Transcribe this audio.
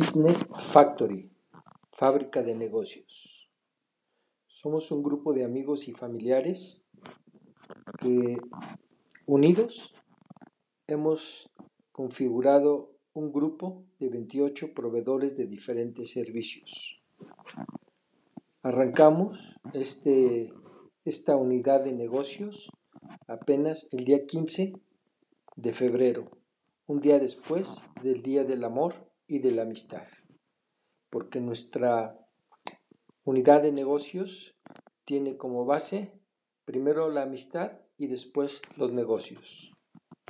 Business Factory, fábrica de negocios. Somos un grupo de amigos y familiares que unidos hemos configurado un grupo de 28 proveedores de diferentes servicios. Arrancamos este, esta unidad de negocios apenas el día 15 de febrero, un día después del Día del Amor y de la Amistad, porque nuestra unidad de negocios tiene como base primero la amistad y después los negocios.